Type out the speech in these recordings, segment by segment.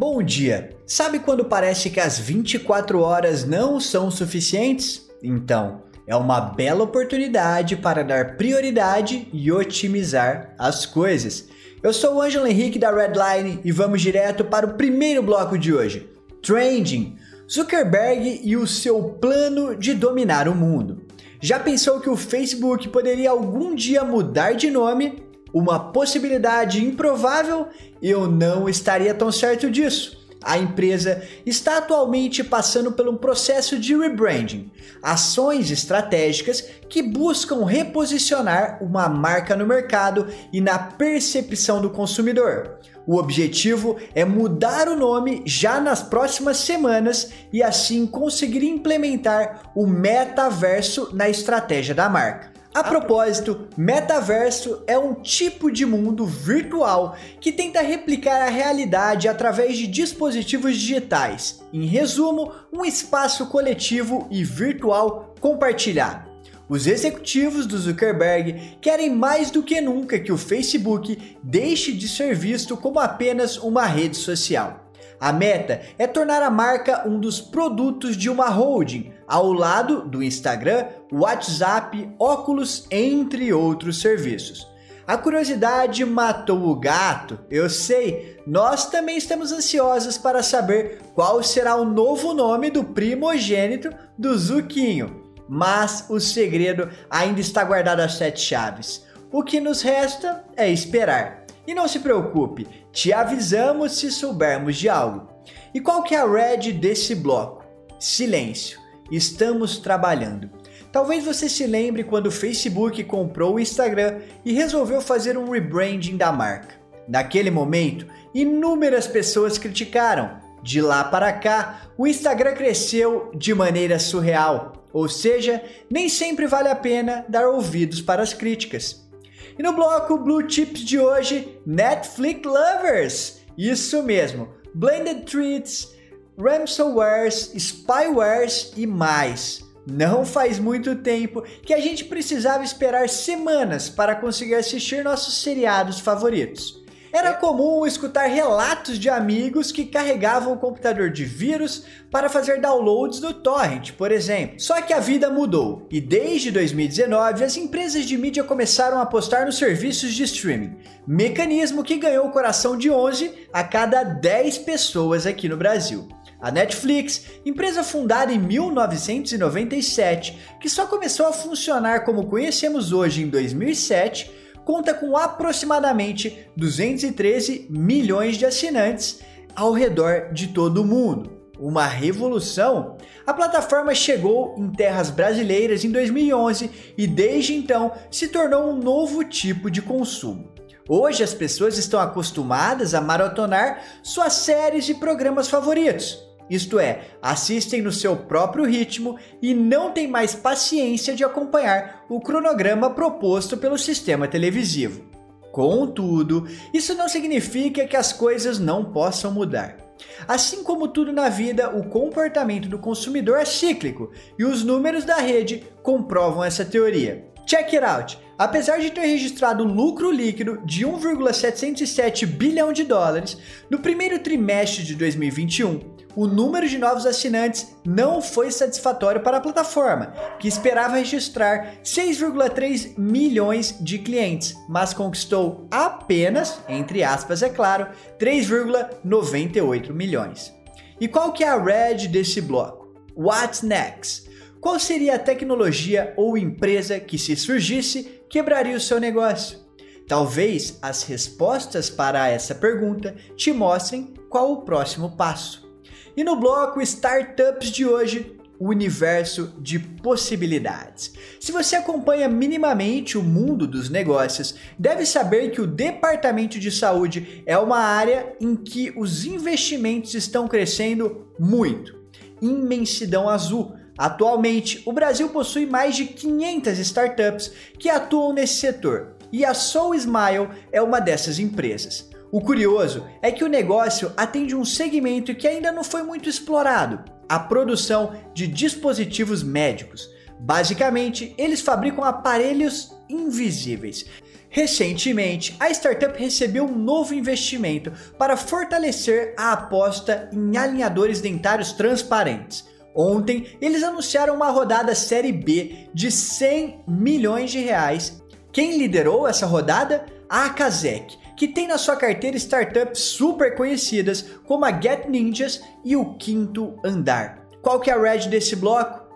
Bom dia! Sabe quando parece que as 24 horas não são suficientes? Então, é uma bela oportunidade para dar prioridade e otimizar as coisas. Eu sou o Ângelo Henrique da Redline e vamos direto para o primeiro bloco de hoje: Trending. Zuckerberg e o seu plano de dominar o mundo. Já pensou que o Facebook poderia algum dia mudar de nome? Uma possibilidade improvável? Eu não estaria tão certo disso. A empresa está atualmente passando por um processo de rebranding, ações estratégicas que buscam reposicionar uma marca no mercado e na percepção do consumidor. O objetivo é mudar o nome já nas próximas semanas e assim conseguir implementar o metaverso na estratégia da marca. A propósito, metaverso é um tipo de mundo virtual que tenta replicar a realidade através de dispositivos digitais. Em resumo, um espaço coletivo e virtual compartilhado. Os executivos do Zuckerberg querem mais do que nunca que o Facebook deixe de ser visto como apenas uma rede social. A meta é tornar a marca um dos produtos de uma holding, ao lado do Instagram, WhatsApp, Oculus, entre outros serviços. A curiosidade matou o gato, eu sei. Nós também estamos ansiosos para saber qual será o novo nome do primogênito do Zuquinho mas o segredo ainda está guardado às sete chaves. O que nos resta é esperar. E não se preocupe, te avisamos se soubermos de algo. E qual que é a red desse bloco? Silêncio. Estamos trabalhando. Talvez você se lembre quando o Facebook comprou o Instagram e resolveu fazer um rebranding da marca. Naquele momento, inúmeras pessoas criticaram. De lá para cá, o Instagram cresceu de maneira surreal. Ou seja, nem sempre vale a pena dar ouvidos para as críticas. E no bloco Blue Chips de hoje, Netflix Lovers. Isso mesmo, Blended Treats, ransomwares, spywares e mais. Não faz muito tempo que a gente precisava esperar semanas para conseguir assistir nossos seriados favoritos. Era comum escutar relatos de amigos que carregavam o computador de vírus para fazer downloads do torrent, por exemplo. Só que a vida mudou e desde 2019 as empresas de mídia começaram a apostar nos serviços de streaming, mecanismo que ganhou o coração de 11 a cada 10 pessoas aqui no Brasil. A Netflix, empresa fundada em 1997, que só começou a funcionar como conhecemos hoje em 2007, conta com aproximadamente 213 milhões de assinantes ao redor de todo o mundo. Uma revolução? A plataforma chegou em terras brasileiras em 2011 e desde então se tornou um novo tipo de consumo. Hoje as pessoas estão acostumadas a maratonar suas séries e programas favoritos isto é, assistem no seu próprio ritmo e não têm mais paciência de acompanhar o cronograma proposto pelo sistema televisivo. Contudo, isso não significa que as coisas não possam mudar. Assim como tudo na vida, o comportamento do consumidor é cíclico e os números da rede comprovam essa teoria. Check it out! Apesar de ter registrado lucro líquido de 1,707 bilhão de dólares no primeiro trimestre de 2021, o número de novos assinantes não foi satisfatório para a plataforma, que esperava registrar 6,3 milhões de clientes, mas conquistou apenas, entre aspas, é claro, 3,98 milhões. E qual que é a red desse bloco? What's next? Qual seria a tecnologia ou empresa que, se surgisse, quebraria o seu negócio? Talvez as respostas para essa pergunta te mostrem qual o próximo passo. E no bloco Startups de hoje, o universo de possibilidades. Se você acompanha minimamente o mundo dos negócios, deve saber que o departamento de saúde é uma área em que os investimentos estão crescendo muito. Imensidão azul. Atualmente, o Brasil possui mais de 500 startups que atuam nesse setor, e a Soul Smile é uma dessas empresas. O curioso é que o negócio atende um segmento que ainda não foi muito explorado: a produção de dispositivos médicos. Basicamente, eles fabricam aparelhos invisíveis. Recentemente, a startup recebeu um novo investimento para fortalecer a aposta em alinhadores dentários transparentes. Ontem, eles anunciaram uma rodada Série B de 100 milhões de reais. Quem liderou essa rodada? A Akazek, que tem na sua carteira startups super conhecidas como a Get Ninjas e o Quinto Andar. Qual que é a red desse bloco?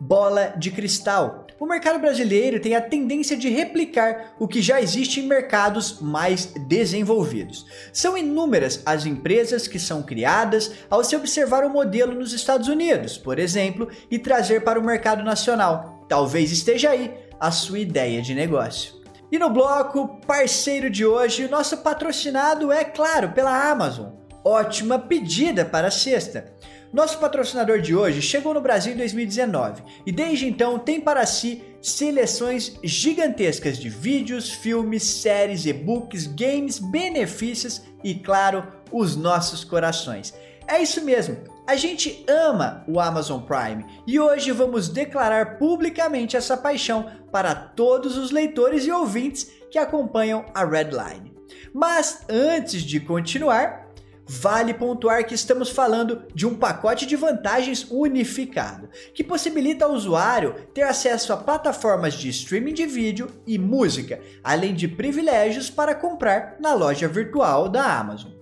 Bola de cristal. O mercado brasileiro tem a tendência de replicar o que já existe em mercados mais desenvolvidos. São inúmeras as empresas que são criadas ao se observar o modelo nos Estados Unidos, por exemplo, e trazer para o mercado nacional. Talvez esteja aí a sua ideia de negócio. E no bloco parceiro de hoje, o nosso patrocinado é, claro, pela Amazon. Ótima pedida para a sexta. Nosso patrocinador de hoje chegou no Brasil em 2019 e desde então tem para si seleções gigantescas de vídeos, filmes, séries, e-books, games, benefícios e, claro, os nossos corações. É isso mesmo, a gente ama o Amazon Prime e hoje vamos declarar publicamente essa paixão para todos os leitores e ouvintes que acompanham a Redline. Mas antes de continuar, vale pontuar que estamos falando de um pacote de vantagens unificado, que possibilita ao usuário ter acesso a plataformas de streaming de vídeo e música, além de privilégios para comprar na loja virtual da Amazon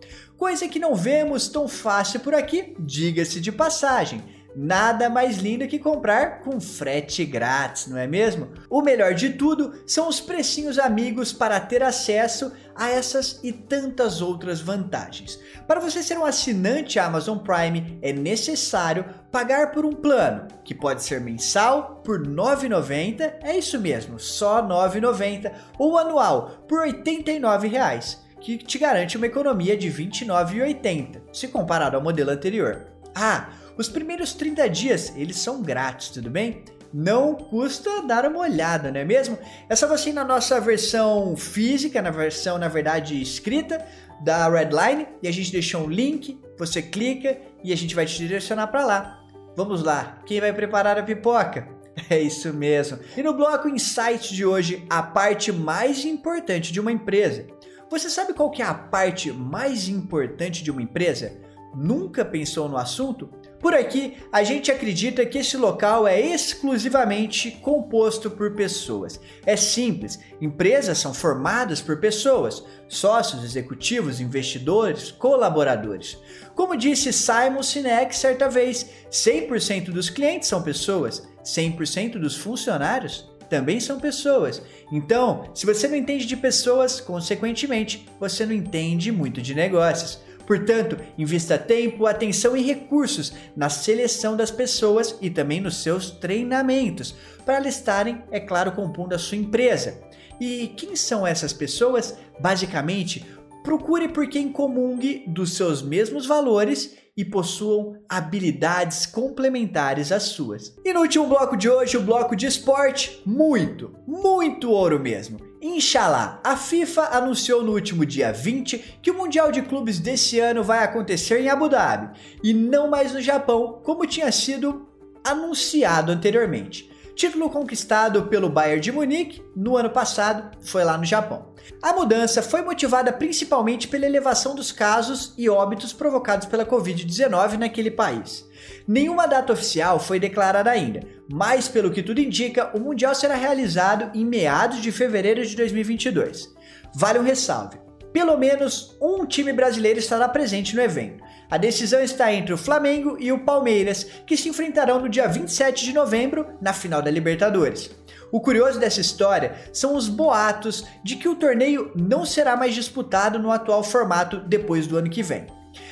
coisa que não vemos tão fácil por aqui, diga-se de passagem. Nada mais lindo que comprar com frete grátis, não é mesmo? O melhor de tudo são os precinhos amigos para ter acesso a essas e tantas outras vantagens. Para você ser um assinante Amazon Prime, é necessário pagar por um plano, que pode ser mensal por R$ 9,90, é isso mesmo, só R$ 9,90, ou anual por 89 reais que te garante uma economia de R$ 29,80, se comparado ao modelo anterior. Ah, os primeiros 30 dias eles são grátis, tudo bem? Não custa dar uma olhada, não é mesmo? É só você ir na nossa versão física, na versão, na verdade, escrita da Redline, e a gente deixou um link, você clica e a gente vai te direcionar para lá. Vamos lá, quem vai preparar a pipoca? É isso mesmo. E no bloco Insight de hoje, a parte mais importante de uma empresa você sabe qual que é a parte mais importante de uma empresa? Nunca pensou no assunto? Por aqui, a gente acredita que esse local é exclusivamente composto por pessoas. É simples, empresas são formadas por pessoas, sócios, executivos, investidores, colaboradores. Como disse Simon Sinek certa vez, 100% dos clientes são pessoas, 100% dos funcionários também são pessoas. Então, se você não entende de pessoas, consequentemente, você não entende muito de negócios. Portanto, invista tempo, atenção e recursos na seleção das pessoas e também nos seus treinamentos, para elas estarem, é claro, compondo a sua empresa. E quem são essas pessoas? Basicamente, procure por quem comungue dos seus mesmos valores e possuam habilidades complementares às suas. E no último bloco de hoje, o bloco de esporte, muito, muito ouro mesmo. Inshallah, a FIFA anunciou no último dia 20 que o Mundial de Clubes desse ano vai acontecer em Abu Dhabi e não mais no Japão, como tinha sido anunciado anteriormente. Título conquistado pelo Bayern de Munique no ano passado, foi lá no Japão. A mudança foi motivada principalmente pela elevação dos casos e óbitos provocados pela Covid-19 naquele país. Nenhuma data oficial foi declarada ainda, mas pelo que tudo indica, o Mundial será realizado em meados de fevereiro de 2022. Vale um ressalve: pelo menos um time brasileiro estará presente no evento. A decisão está entre o Flamengo e o Palmeiras, que se enfrentarão no dia 27 de novembro na final da Libertadores. O curioso dessa história são os boatos de que o torneio não será mais disputado no atual formato depois do ano que vem.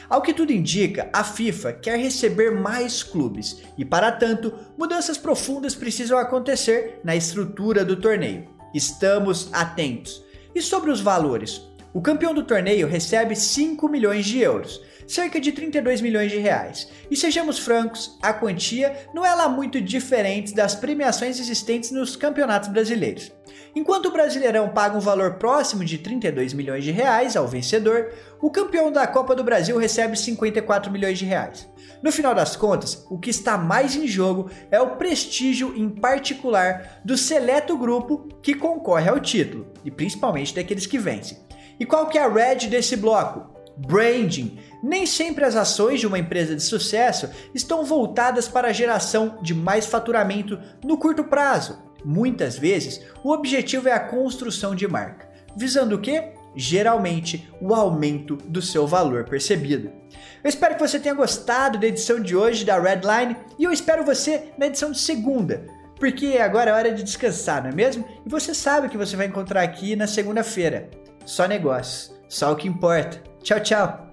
Ao que tudo indica, a FIFA quer receber mais clubes e, para tanto, mudanças profundas precisam acontecer na estrutura do torneio. Estamos atentos. E sobre os valores? O campeão do torneio recebe 5 milhões de euros, cerca de 32 milhões de reais. E sejamos francos, a quantia não é lá muito diferente das premiações existentes nos campeonatos brasileiros. Enquanto o Brasileirão paga um valor próximo de 32 milhões de reais ao vencedor, o campeão da Copa do Brasil recebe 54 milhões de reais. No final das contas, o que está mais em jogo é o prestígio em particular do seleto grupo que concorre ao título, e principalmente daqueles que vencem. E qual que é a red desse bloco? Branding. Nem sempre as ações de uma empresa de sucesso estão voltadas para a geração de mais faturamento no curto prazo. Muitas vezes, o objetivo é a construção de marca, visando o quê? Geralmente, o aumento do seu valor percebido. Eu espero que você tenha gostado da edição de hoje da Redline e eu espero você na edição de segunda, porque agora é hora de descansar, não é mesmo? E você sabe o que você vai encontrar aqui na segunda-feira. Só negócios, só o que importa. Tchau, tchau!